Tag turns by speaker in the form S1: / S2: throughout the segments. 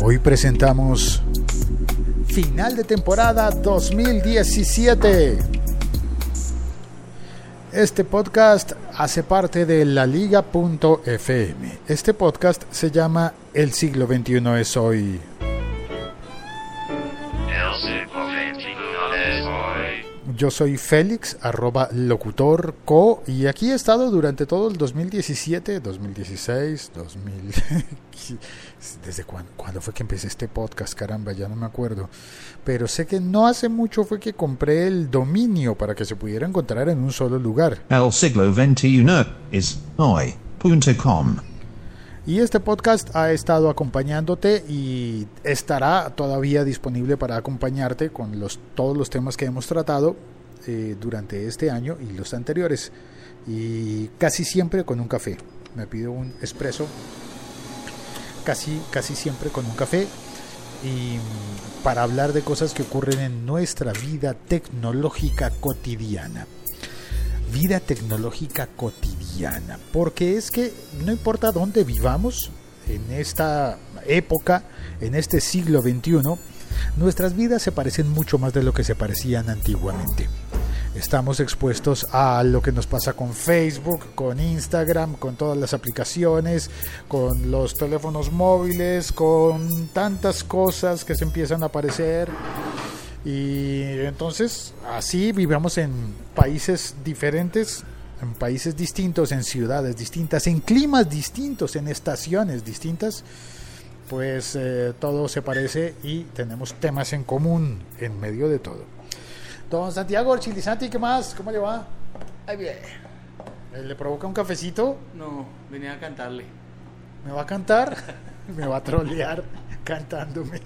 S1: Hoy presentamos final de temporada 2017. Este podcast hace parte de la liga.fm. Este podcast se llama El siglo XXI es hoy. Yo soy Félix, arroba locutor co, y aquí he estado durante todo el 2017, 2016, 2000... ¿Desde cuándo, cuándo, fue que empecé este podcast? Caramba, ya no me acuerdo. Pero sé que no hace mucho fue que compré el dominio para que se pudiera encontrar en un solo lugar.
S2: El siglo XXI es hoy.com.
S1: Y este podcast ha estado acompañándote y estará todavía disponible para acompañarte con los, todos los temas que hemos tratado eh, durante este año y los anteriores. Y casi siempre con un café. Me pido un espresso. Casi, casi siempre con un café. Y mm, para hablar de cosas que ocurren en nuestra vida tecnológica cotidiana vida tecnológica cotidiana. Porque es que no importa dónde vivamos en esta época, en este siglo XXI, nuestras vidas se parecen mucho más de lo que se parecían antiguamente. Estamos expuestos a lo que nos pasa con Facebook, con Instagram, con todas las aplicaciones, con los teléfonos móviles, con tantas cosas que se empiezan a aparecer. Y entonces así vivamos en países diferentes, en países distintos, en ciudades distintas, en climas distintos, en estaciones distintas, pues eh, todo se parece y tenemos temas en común en medio de todo. Don Santiago Chilizanti, ¿qué más? ¿Cómo le va?
S3: Ay, bien.
S1: ¿Le provoca un cafecito?
S3: No, venía a cantarle.
S1: ¿Me va a cantar? ¿Me va a trolear cantándome?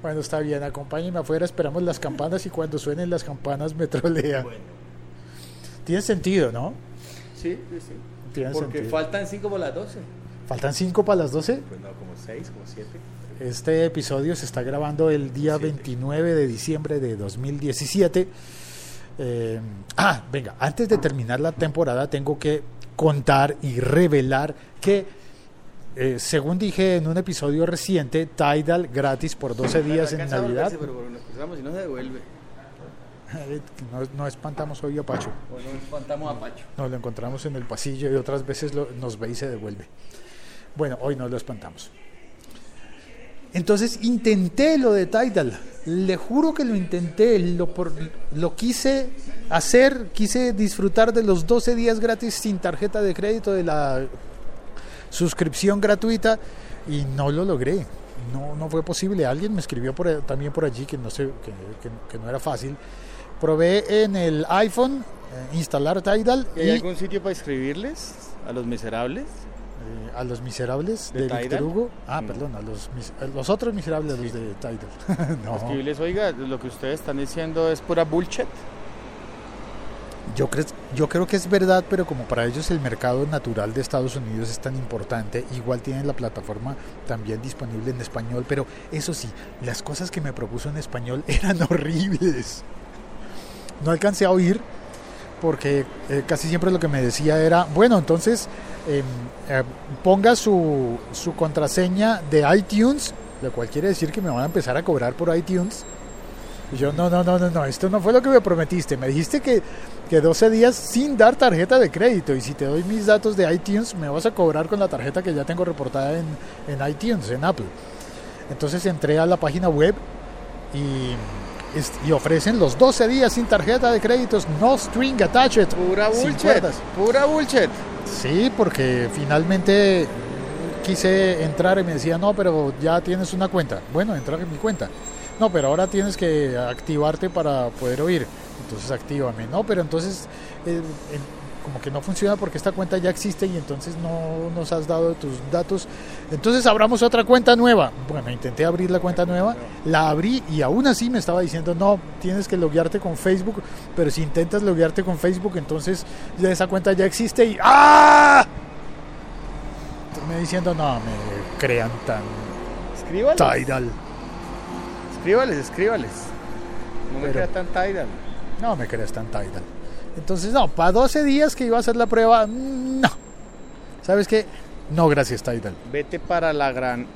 S1: Bueno, está bien, acompáñenme afuera, esperamos las campanas y cuando suenen las campanas me trolea.
S3: Bueno.
S1: Tiene sentido, ¿no?
S3: Sí, sí, sí.
S1: Tiene
S3: Porque
S1: sentido.
S3: faltan 5 por las 12.
S1: ¿Faltan 5 para las 12?
S3: Pues no, como 6, como 7.
S1: Este episodio se está grabando el día
S3: Siete.
S1: 29 de diciembre de 2017. Eh, ah, venga, antes de terminar la temporada tengo que contar y revelar que, eh, según dije en un episodio reciente, Tidal gratis por 12 días en Navidad.
S3: Pero bueno, nos cruzamos y no se devuelve.
S1: No, no espantamos hoy a Pacho.
S3: Bueno, espantamos a Pacho.
S1: Nos lo encontramos en el pasillo y otras veces lo- nos ve y se devuelve. Bueno, hoy no lo espantamos. Entonces intenté lo de Tidal. Le juro que lo intenté. Lo, por, lo quise hacer. Quise disfrutar de los 12 días gratis sin tarjeta de crédito de la suscripción gratuita y no lo logré. No, no fue posible. Alguien me escribió por, también por allí que no, sé, que, que- que no era fácil. Probé en el iPhone eh, instalar Tidal
S3: ¿Y
S1: y,
S3: hay algún sitio para escribirles a los miserables?
S1: eh, a los miserables
S3: ¿De
S1: de, Víctor? Hugo. Ah,
S3: No.
S1: perdón, a los, a los otros miserables, los de Tidal. no,
S3: Escribirles, oiga, lo que ustedes están diciendo es pura bullshit.
S1: Yo, creo, yo creo que es verdad, pero como para ellos el mercado natural de Estados Unidos es tan importante, igual tienen la plataforma también disponible en español, pero eso sí, las cosas que me propuso en español eran horribles. No alcancé a oír porque eh, casi siempre lo que me decía era, bueno, entonces em, eh, ponga su, su contraseña de iTunes, lo cual quiere decir que me van a empezar a cobrar por iTunes. Y yo, no, no, no, no, no, esto no fue lo que me prometiste. Me dijiste que, que 12 días sin dar tarjeta de crédito. Y si te doy mis datos de iTunes, me vas a cobrar con la tarjeta que ya tengo reportada en, en iTunes, en Apple. Entonces entré a la página web y, y ofrecen los 12 días sin tarjeta de créditos, no string attached.
S3: Pura bullshit. Pura bullshit.
S1: Sí, porque finalmente quise entrar y me decía, no, pero ya tienes una cuenta. Bueno, entrar en mi cuenta. No, pero ahora tienes que activarte para poder oír. Entonces actívame. No, pero entonces eh, como que no funciona porque esta cuenta ya existe y entonces no nos has dado tus datos. Entonces abramos otra cuenta nueva. Bueno, intenté abrir la cuenta nueva, la abrí y aún así me estaba diciendo, no, tienes que loguearte con Facebook, pero si intentas loguearte con Facebook, entonces ya esa cuenta ya existe y ¡ah! Me diciendo, no, me crean tan
S3: Escríbales.
S1: Tidal.
S3: Escríbales, escríbales. No me
S1: Pero-
S3: crea tan Tidal.
S1: No me creas tan Tidal. Entonces, no, para 12 días que iba a hacer la prueba, no. ¿Sabes qué? No, gracias, Tidal.
S3: Vete para la gran.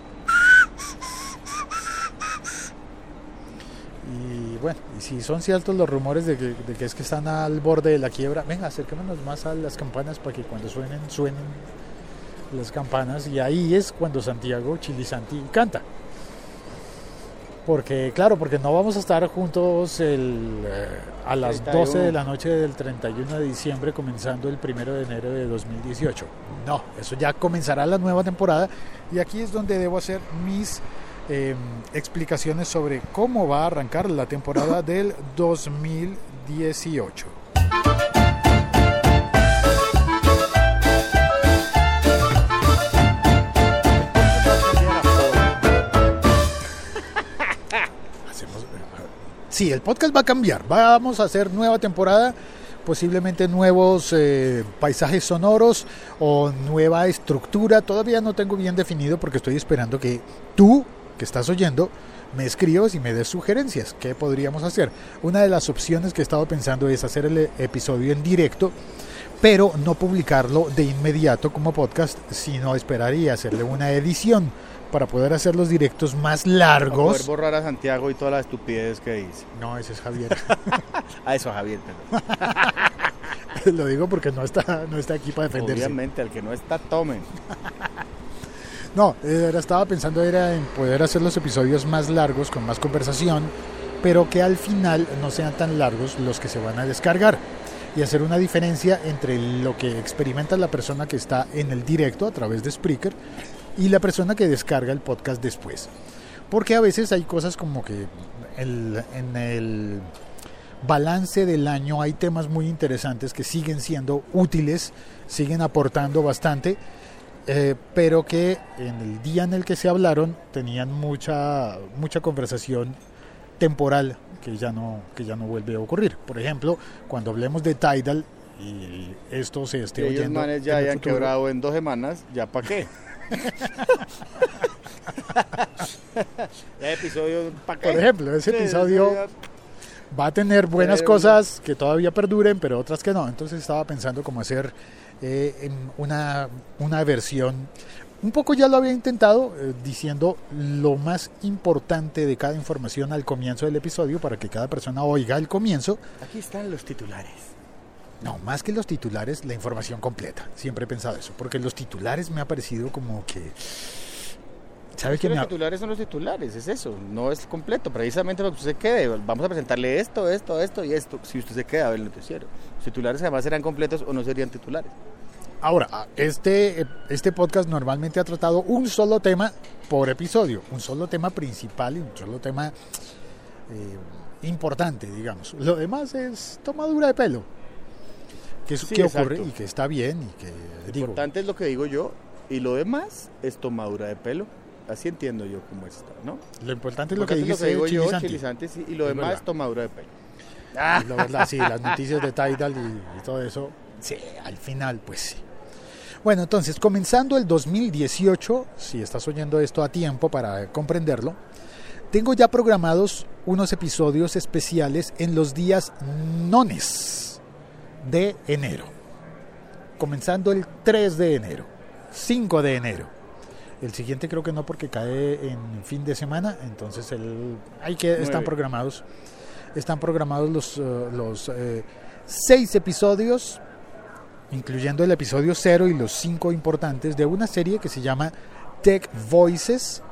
S1: Y bueno, y si son ciertos los rumores de que, de que es que están al borde de la quiebra, venga, acerquémonos más a las campanas para que cuando suenen, suenen las campanas. Y ahí es cuando Santiago Chilisanti canta. Porque, claro, porque no vamos a estar juntos el, eh, a las 12 de la noche del 31 de diciembre, comenzando el 1 de enero de 2018. No, eso ya comenzará la nueva temporada. Y aquí es donde debo hacer mis eh, explicaciones sobre cómo va a arrancar la temporada del 2018. Sí, el podcast va a cambiar. Vamos a hacer nueva temporada, posiblemente nuevos eh, paisajes sonoros o nueva estructura. Todavía no tengo bien definido porque estoy esperando que tú, que estás oyendo, me escribas y me des sugerencias. ¿Qué podríamos hacer? Una de las opciones que he estado pensando es hacer el episodio en directo, pero no publicarlo de inmediato como podcast, sino esperar y hacerle una edición para poder hacer los directos más
S3: Para
S1: largos.
S3: poder borrar a Santiago y toda la estupidez que dice.
S1: No, ese es Javier.
S3: A eso, Javier. perdón.
S1: Lo digo porque no está, no está aquí para defenderse.
S3: Obviamente, al que no está, tomen.
S1: No, eh, estaba pensando era en poder hacer los episodios más largos, con más conversación, pero que al final no sean tan largos los que se van a descargar. Y hacer una diferencia entre lo que experimenta la persona que está en el directo a través de Spreaker y la persona que descarga el podcast después. Porque a veces hay cosas como que el- en el balance del año hay temas muy interesantes que siguen siendo útiles, siguen aportando bastante, eh, pero que en el día en el que se hablaron tenían mucha, mucha conversación temporal que ya, no, que ya no vuelve a ocurrir. Por ejemplo, cuando hablemos de Tidal y esto se esté
S3: ellos
S1: oyendo
S3: manes ya hayan
S1: futuro,
S3: quebrado en dos semanas, ¿ya para qué? episodio.
S1: Por ejemplo, ese episodio va a tener buenas
S3: Pero-
S1: cosas que todavía perduren, pero otras que no. Entonces estaba pensando cómo hacer eh, una, una versión. Un poco ya lo había intentado eh, diciendo lo más importante de cada información al comienzo del episodio para que cada persona oiga el comienzo.
S3: Aquí están los titulares.
S1: No, más que los titulares, la información completa. Siempre he pensado eso, porque los titulares me ha parecido como que... ¿Sabe
S3: que los titulares son los titulares, es eso, no es completo, precisamente para que usted se quede. Vamos a presentarle esto, esto, esto y esto, si usted se queda a ver el noticiero. Los titulares además serán completos o no serían titulares.
S1: Ahora, este, este podcast normalmente ha tratado un solo tema por episodio, un solo tema principal y un solo tema eh, importante, digamos. Lo demás es tomadura de pelo, que, es,
S3: Sí,
S1: que ocurre y que está bien y que
S3: Lo
S1: digo,
S3: importante es lo que digo yo y lo demás es tomadura de pelo. Así entiendo yo cómo está, ¿no?
S1: lo importante es lo que
S3: digo yo. Chilizante, sí, y lo
S1: Es
S3: demás
S1: verdad.
S3: es tomadura de pelo.
S1: La verdad, sí, las noticias de Tidal y, y todo eso, sí, al final, pues sí. Bueno, entonces, comenzando el 2018, si estás oyendo esto a tiempo para comprenderlo, tengo ya programados unos episodios especiales en los días nones de enero. Comenzando el 3 de enero, 5 de enero. El siguiente creo que no porque cae en fin de semana, entonces el, hay que están programados. Están programados los, eh, los eh, seis episodios, incluyendo el episodio cero y los cinco importantes de una serie que se llama Tech Voices,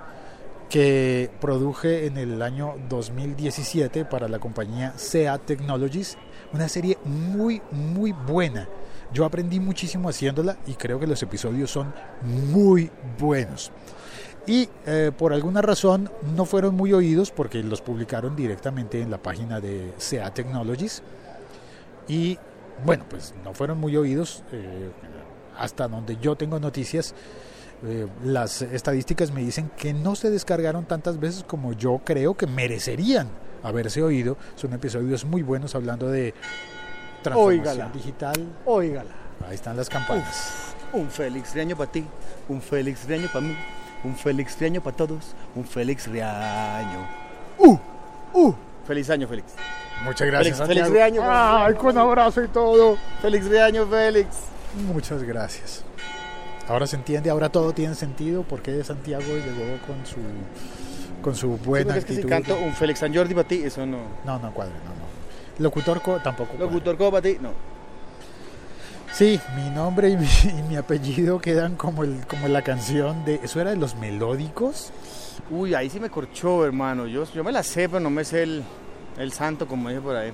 S1: que produje en el año 2017 para la compañía SEA Technologies. Una serie muy, muy buena. Yo aprendí muchísimo haciéndola y creo que los episodios son muy buenos. Y eh, por alguna razón no fueron muy oídos porque los publicaron directamente en la página de SEA Technologies. Y bueno, pues no fueron muy oídos. eh, hasta donde yo tengo noticias, eh, las estadísticas me dicen que no se descargaron tantas veces como yo creo que merecerían haberse oído. Son episodios muy buenos hablando de transformación digital.
S3: Óigala.
S1: Ahí están las campanas.
S3: Un Félix Riaño para ti, un Félix Riaño para mí, un Félix Riaño para todos, un Félix Riaño. ¡Uh! ¡Uh! Feliz año, Félix.
S1: Muchas gracias.
S3: Feliz- feliz
S1: Santiago.
S3: de año, feliz de
S1: Ay, con abrazo y todo.
S3: Félix Riaño, Félix.
S1: Muchas gracias. Ahora se entiende, ahora todo tiene sentido. ¿Por qué Santiago llegó con su con su
S3: Sí,
S1: buena
S3: porque es que si
S1: actitud.
S3: canto un Félix San Jordi para ti, eso no.
S1: No, no cuadra, no, no. Locutor co- tampoco. cuadra.
S3: Locutor como para ti, no.
S1: Sí, mi nombre y mi, y mi apellido quedan como el como la canción de eso era de los melódicos.
S3: Uy, ahí sí me corchó, hermano. Yo, yo me la sé, pero no me sé el, el santo, como dije por ahí.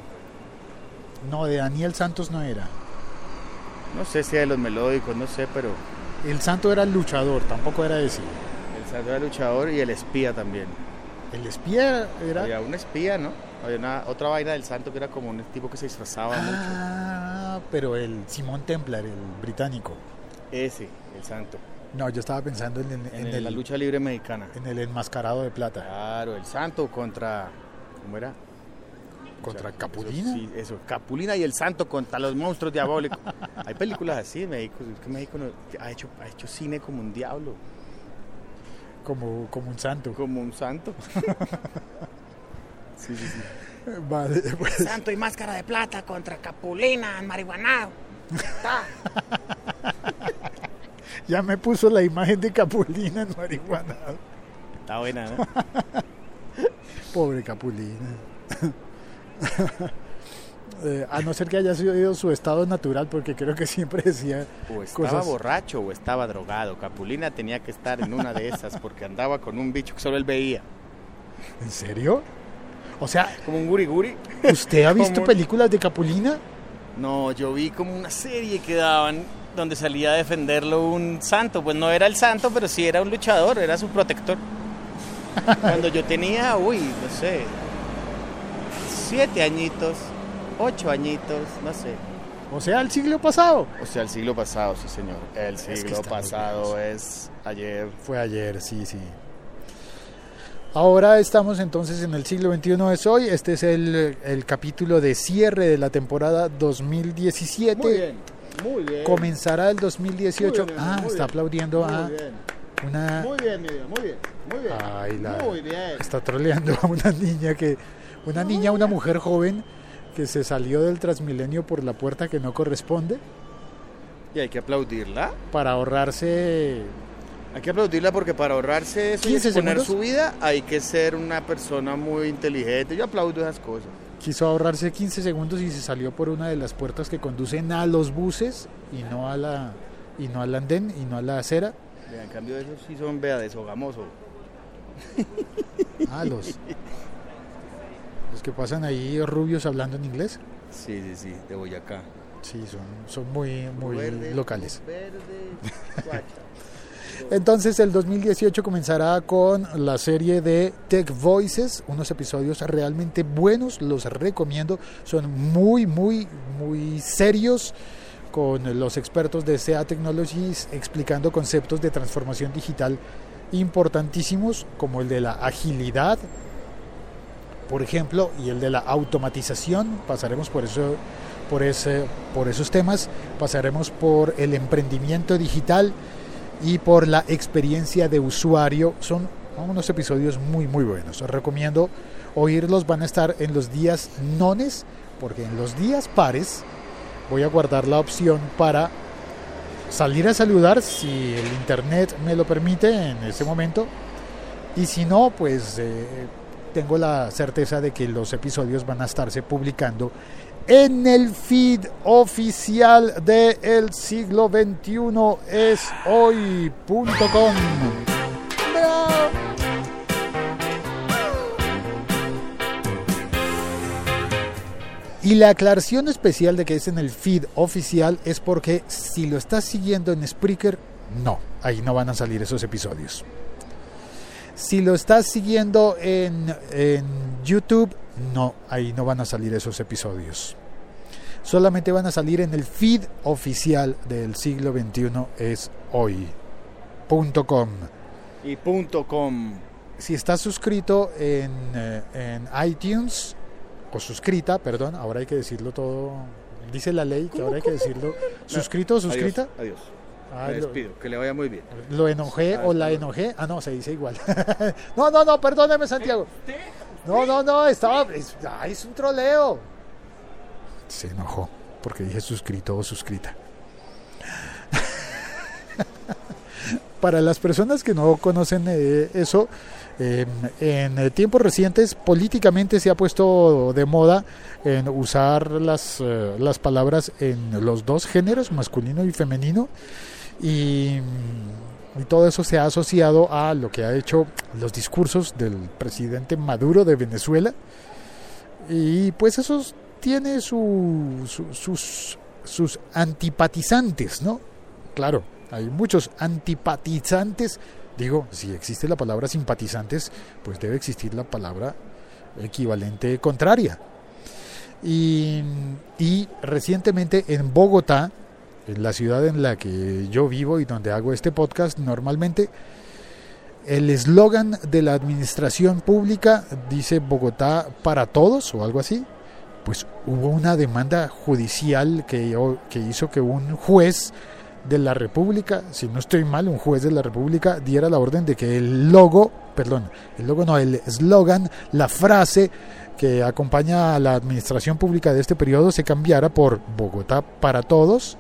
S1: No, de Daniel Santos no era.
S3: No sé si es de los melódicos, no sé, pero
S1: El santo era el luchador, tampoco era ese.
S3: El santo era luchador y el espía también.
S1: El espía era
S3: Había un espía, ¿no? Había una, otra vaina del santo que era como un tipo que se disfrazaba mucho.
S1: Ah, pero el Simón Templar, el británico.
S3: Ese, el santo.
S1: No, yo estaba pensando en, el-
S3: En,
S1: en
S3: el- la
S1: el,
S3: lucha libre mexicana.
S1: en el enmascarado de plata.
S3: Claro, el santo contra. ¿Cómo era?
S1: ¿Contra
S3: Eso-
S1: Capulina?
S3: Sí, eso, Capulina y el santo contra los monstruos diabólicos. Hay películas así en México. Es que México no- ha, hecho, ha hecho cine como un diablo,
S1: Como, como un santo.
S3: como un santo. sí, sí, sí.
S1: Vale, pues,
S3: Santo y máscara de plata contra Capulina, marihuanado.
S1: Ya me puso la imagen de Capulina en marihuana.
S3: Está buena, ¿no?
S1: Pobre Capulina. Eh, a no ser que haya sido su estado natural, porque creo que siempre decía
S3: O estaba
S1: cosas.
S3: borracho o estaba drogado. Capulina tenía que estar en una de esas porque andaba con un bicho que solo él veía.
S1: ¿En serio? O sea,
S3: Como un guri guri.
S1: ¿usted ha visto películas de Capulina?
S3: No, yo vi como una serie que daban donde salía a defenderlo un santo. Pues no era el santo, pero sí era un luchador, era su protector. Cuando yo tenía, uy, no sé, siete añitos, ocho añitos, no sé.
S1: O sea, el siglo pasado.
S3: O sea, el siglo pasado, sí señor. El
S1: que
S3: siglo
S1: estamos
S3: pasado es ayer.
S1: Fue ayer, sí, sí. Ahora estamos entonces en el siglo XXI es hoy. Este es el, el capítulo de cierre de la temporada 2017.
S3: muy bien.
S1: Comenzará el 2018.
S3: Muy bien,
S1: ah,
S3: muy
S1: está
S3: bien,
S1: aplaudiendo a
S3: bien,
S1: una...
S3: muy bien, mi muy bien, muy bien.
S1: Ay, la-
S3: Muy bien.
S1: Está troleando a una niña que... Una niña, una mujer joven que se salió del Transmilenio por la puerta que no corresponde
S3: Y hay que aplaudirla.
S1: para ahorrarse...
S3: Hay que aplaudirla porque para ahorrarse eso y
S1: 15
S3: exponer
S1: segundos.
S3: su vida hay que ser una persona muy inteligente. Yo aplaudo esas cosas.
S1: Quiso ahorrarse 15 segundos y se salió por una de las puertas que conducen a los buses y no a la y no al andén y no a la acera.
S3: Vea, en cambio esos sí son, vea, deshogamoso.
S1: Ah, los los que pasan ahí rubios hablando en inglés.
S3: Sí, sí, sí, de Boyacá.
S1: Sí, son son muy muy
S3: Verde,
S1: locales.
S3: Verde.
S1: Entonces el 2018 comenzará con la serie de Tech Voices, unos episodios realmente buenos, los recomiendo, son muy, muy, muy serios con los expertos de SEA Technologies explicando conceptos de transformación digital importantísimos como el de la agilidad, por ejemplo, y el de la automatización, pasaremos por eso por ese por esos temas, pasaremos por el emprendimiento digital y por la experiencia de usuario. Son unos episodios muy muy buenos. Os recomiendo oírlos. Van a estar en los días nones, porque en los días pares voy a guardar la opción para salir a saludar si el internet me lo permite en ese momento. Y si no, pues eh, tengo la certeza de que los episodios van a estarse publicando en el feed oficial de El Siglo XXI es hoy.com. Y la aclaración especial de que es en el feed oficial es porque si lo estás siguiendo en Spreaker, no, ahí no van a salir esos episodios. Si lo estás siguiendo en, en YouTube, no, ahí no van a salir esos episodios. Solamente van a salir en el feed oficial del siglo XXI es hoy.com.
S3: Y punto com.
S1: Si estás suscrito en, eh, en iTunes, o suscrita, perdón, ahora hay que decirlo todo, dice la ley que ahora hay que decirlo, suscrito o suscrita.
S3: Adiós. adiós.
S1: Ah,
S3: Me
S1: lo-.
S3: Que le vaya muy bien.
S1: Lo enojé
S3: Ah,
S1: o la
S3: no.
S1: enojé. Ah, no, se dice igual. no, no, no, perdóneme, Santiago. No, no, no, estaba. Es, es un troleo. Se enojó porque dije suscrito o suscrita. Para las personas que no conocen eh, eso, Eh, en tiempos recientes políticamente se ha puesto de moda en usar las, eh, las palabras en los dos géneros, masculino y femenino, y, todo eso se ha asociado a lo que ha hecho los discursos del presidente Maduro de Venezuela, y pues eso tiene su, su- sus, sus antipatizantes, ¿no? Claro, hay muchos antipatizantes. Digo, si existe la palabra simpatizantes, pues debe existir la palabra equivalente contraria. Y, y recientemente en Bogotá, en la ciudad en la que yo vivo y donde hago este podcast normalmente, el eslogan de la administración pública dice Bogotá para todos o algo así. Pues hubo una demanda judicial que, hizo que un juez de la República, si no estoy mal, un juez de la República diera la orden de que el logo, perdón, el logo no, el eslogan, la frase que acompaña a la administración pública de este periodo se cambiara por Bogotá para todos,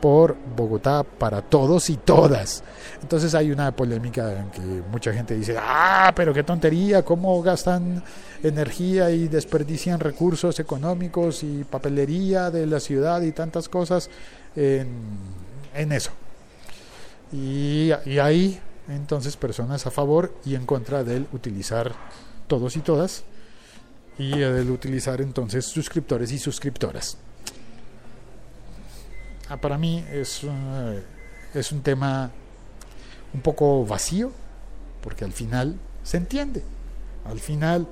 S1: por Bogotá para todos y todas. Entonces hay una polémica en que mucha gente dice, ah, pero qué tontería, cómo gastan energía y desperdician recursos económicos y papelería de la ciudad y tantas cosas en, eso. Y, y hay entonces personas a favor y en contra del utilizar todos y todas y del utilizar entonces suscriptores y suscriptoras. Ah, para mí es, uh, es un tema un poco vacío, porque al final se entiende, al final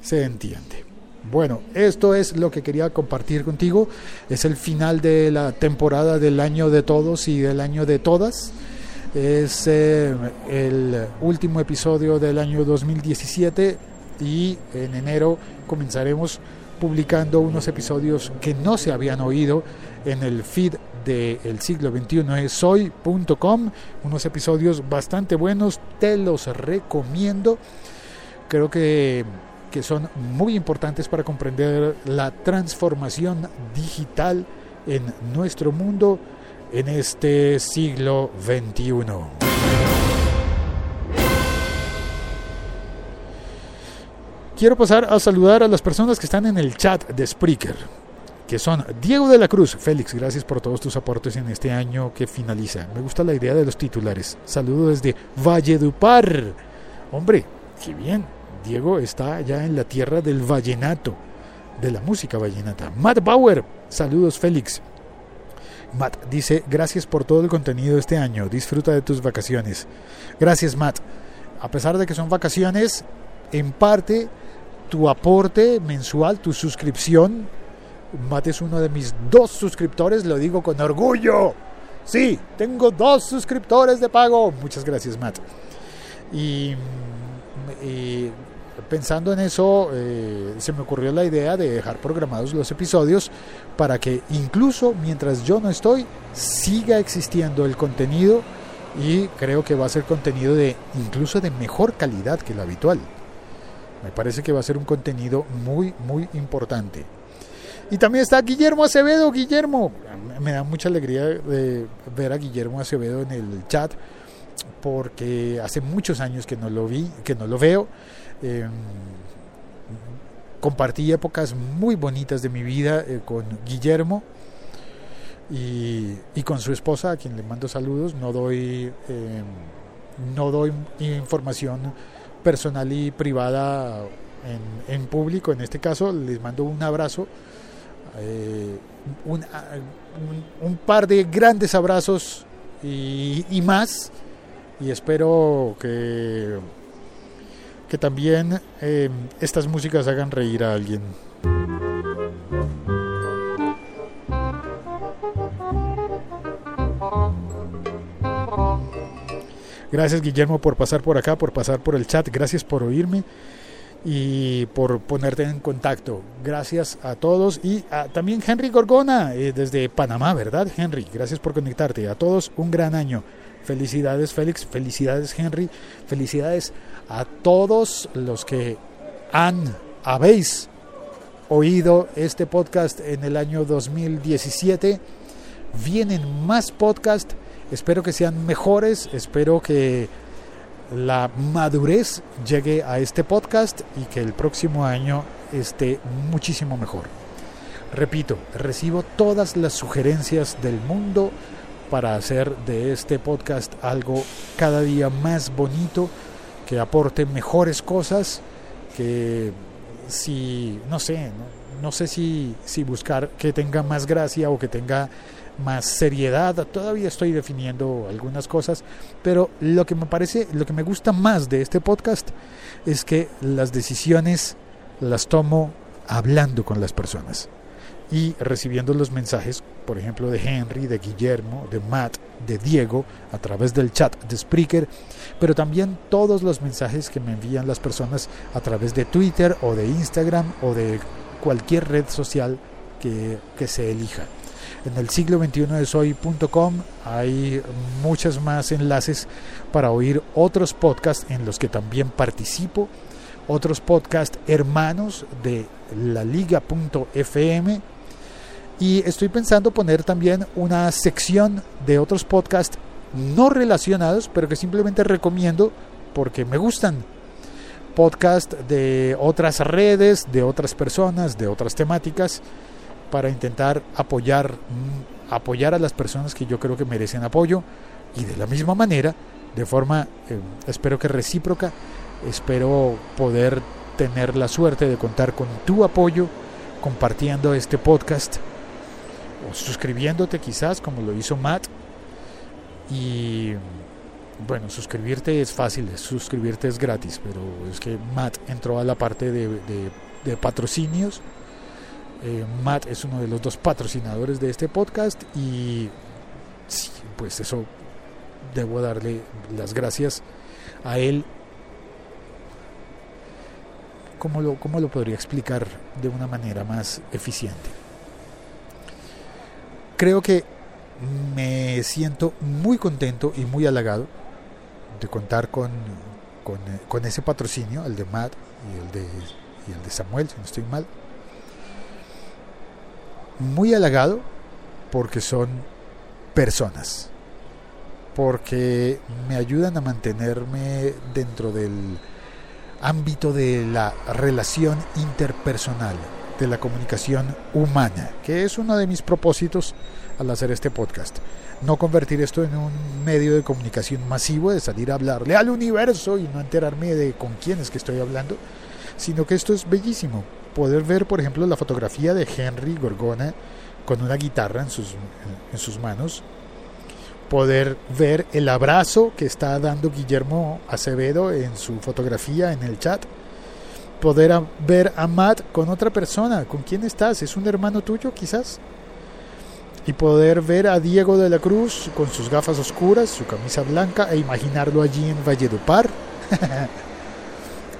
S1: se entiende. Bueno, esto es lo que quería compartir contigo. Es el final de la temporada del año de todos y del año de todas. Es eh, el último episodio del año 2017 y en enero comenzaremos publicando unos episodios que no se habían oído en el feed del siglo XXI es soy.com, unos episodios bastante buenos, te los recomiendo. Creo que, que son muy importantes para comprender la transformación digital en nuestro mundo en este siglo XXI. Quiero pasar a saludar a las personas que están en el chat de Spreaker, que son Diego de la Cruz. Félix, gracias por todos tus aportes en este año que finaliza. Me gusta la idea de los titulares. Saludo desde Valledupar. Hombre, qué bien. Diego está ya en la tierra del vallenato, de la música vallenata. Matt Bauer, saludos Félix. Matt dice, gracias por todo el contenido este año, disfruta de tus vacaciones. Gracias Matt. A pesar de que son vacaciones, en parte tu aporte mensual, tu suscripción, Matt es uno de mis dos suscriptores, lo digo con orgullo. Sí, tengo dos suscriptores de pago. Muchas gracias Matt. Y, pensando en eso, eh, se me ocurrió la idea de dejar programados los episodios para que incluso mientras yo no estoy, siga existiendo el contenido y creo que va a ser contenido de incluso de mejor calidad que el habitual. Me parece que va a ser un contenido muy, muy importante. Y también está Guillermo Acevedo. Guillermo, me da mucha alegría de ver a Guillermo Acevedo en el chat porque hace muchos años que no lo vi, que no lo veo. Eh, compartí épocas muy bonitas de mi vida eh, con Guillermo y, con su esposa, a quien le mando saludos. No doy, eh, no doy información personal y privada en, público. En este caso, les mando un abrazo. Eh, un, un, un, par de grandes abrazos y, y más y espero que, que también eh, estas músicas hagan reír a alguien. Gracias Guillermo por pasar por acá, por pasar por el chat, gracias por oírme y por ponerte en contacto. Gracias a todos y a, también Henry Gorgona eh, desde Panamá, ¿verdad Henry? Gracias por conectarte. A todos un gran año. Felicidades Félix, felicidades Henry, felicidades a todos los que han, habéis oído este podcast en el año 2017. Vienen más podcasts, espero que sean mejores, espero que la madurez llegue a este podcast y que el próximo año esté muchísimo mejor. Repito, recibo todas las sugerencias del mundo para hacer de este podcast algo cada día más bonito, que aporte mejores cosas, que si, no sé, no, no sé si, si buscar que tenga más gracia o que tenga más seriedad. Todavía estoy definiendo algunas cosas, pero lo que me parece, lo que me gusta más de este podcast es que las decisiones las tomo hablando con las personas y recibiendo los mensajes, por ejemplo, de Henry, de Guillermo, de Matt, de Diego, a través del chat de Spreaker, pero también todos los mensajes que me envían las personas a través de Twitter o de Instagram o de cualquier red social que, que se elija. En el siglo 21 de soy.com hay muchos más enlaces para oír otros podcasts en los que también participo, otros podcasts hermanos de la liga.fm y estoy pensando poner también una sección de otros podcasts no relacionados, pero que simplemente recomiendo porque me gustan. Podcast de otras redes, de otras personas, de otras temáticas para intentar apoyar, mm, apoyar a las personas que yo creo que merecen apoyo y de la misma manera, de forma, eh, espero que recíproca, espero poder tener la suerte de contar con tu apoyo compartiendo este podcast o suscribiéndote quizás como lo hizo Matt. Y bueno, suscribirte es fácil, suscribirte es gratis, pero es que Matt entró a la parte de, patrocinios eh, Matt es uno de los dos patrocinadores de este podcast y sí, pues eso debo darle las gracias a él. ¿Cómo lo, cómo lo podría explicar de una manera más eficiente? Creo que me siento muy contento y muy halagado de contar con, con, con ese patrocinio, el de Matt y el de, y el de Samuel, si no estoy mal muy halagado porque son personas, porque me ayudan a mantenerme dentro del ámbito de la relación interpersonal, de la comunicación humana, que es uno de mis propósitos al hacer este podcast. No convertir esto en un medio de comunicación masivo, de salir a hablarle al universo y no enterarme de con quién es que estoy hablando, sino que esto es bellísimo, poder ver, por ejemplo, la fotografía de Henry Gorgona con una guitarra en sus, en sus manos, poder ver el abrazo que está dando Guillermo Acevedo en su fotografía en el chat, poder ver a Matt con otra persona, ¿con quién estás? ¿Es un hermano tuyo quizás? Y poder ver a Diego de la Cruz con sus gafas oscuras, su camisa blanca e imaginarlo allí en Valledupar.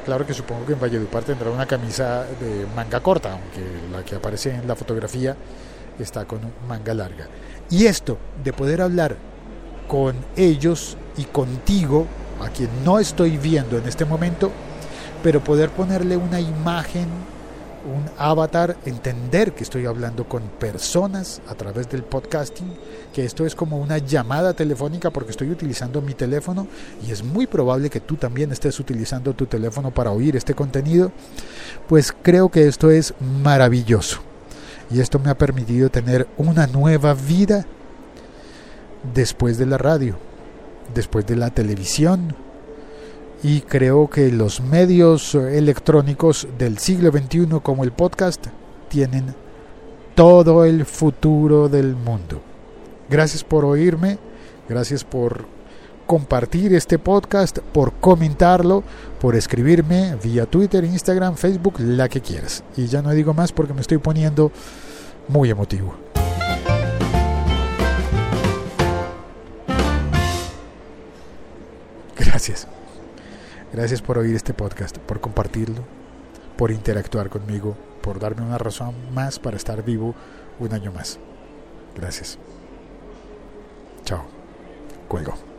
S1: Claro que supongo que en Valledupar tendrá una camisa de manga corta, aunque la que aparece en la fotografía está con manga larga. Y esto de poder hablar con ellos y contigo, a quien no estoy viendo en este momento, pero poder ponerle una imagen un avatar, entender que estoy hablando con personas a través del podcasting, que esto es como una llamada telefónica porque estoy utilizando mi teléfono y es muy probable que tú también estés utilizando tu teléfono para oír este contenido, pues creo que esto es maravilloso. Y esto me ha permitido tener una nueva vida después de la radio, después de la televisión, y creo que los medios electrónicos del siglo XXI como el podcast tienen todo el futuro del mundo. Gracias por oírme, gracias por compartir este podcast, por comentarlo, por escribirme vía Twitter, Instagram, Facebook, la que quieras. Y ya no digo más porque me estoy poniendo muy emotivo. Gracias. Gracias por oír este podcast, por compartirlo, por interactuar conmigo, por darme una razón más para estar vivo un año más. Gracias. Chao. Cuelgo.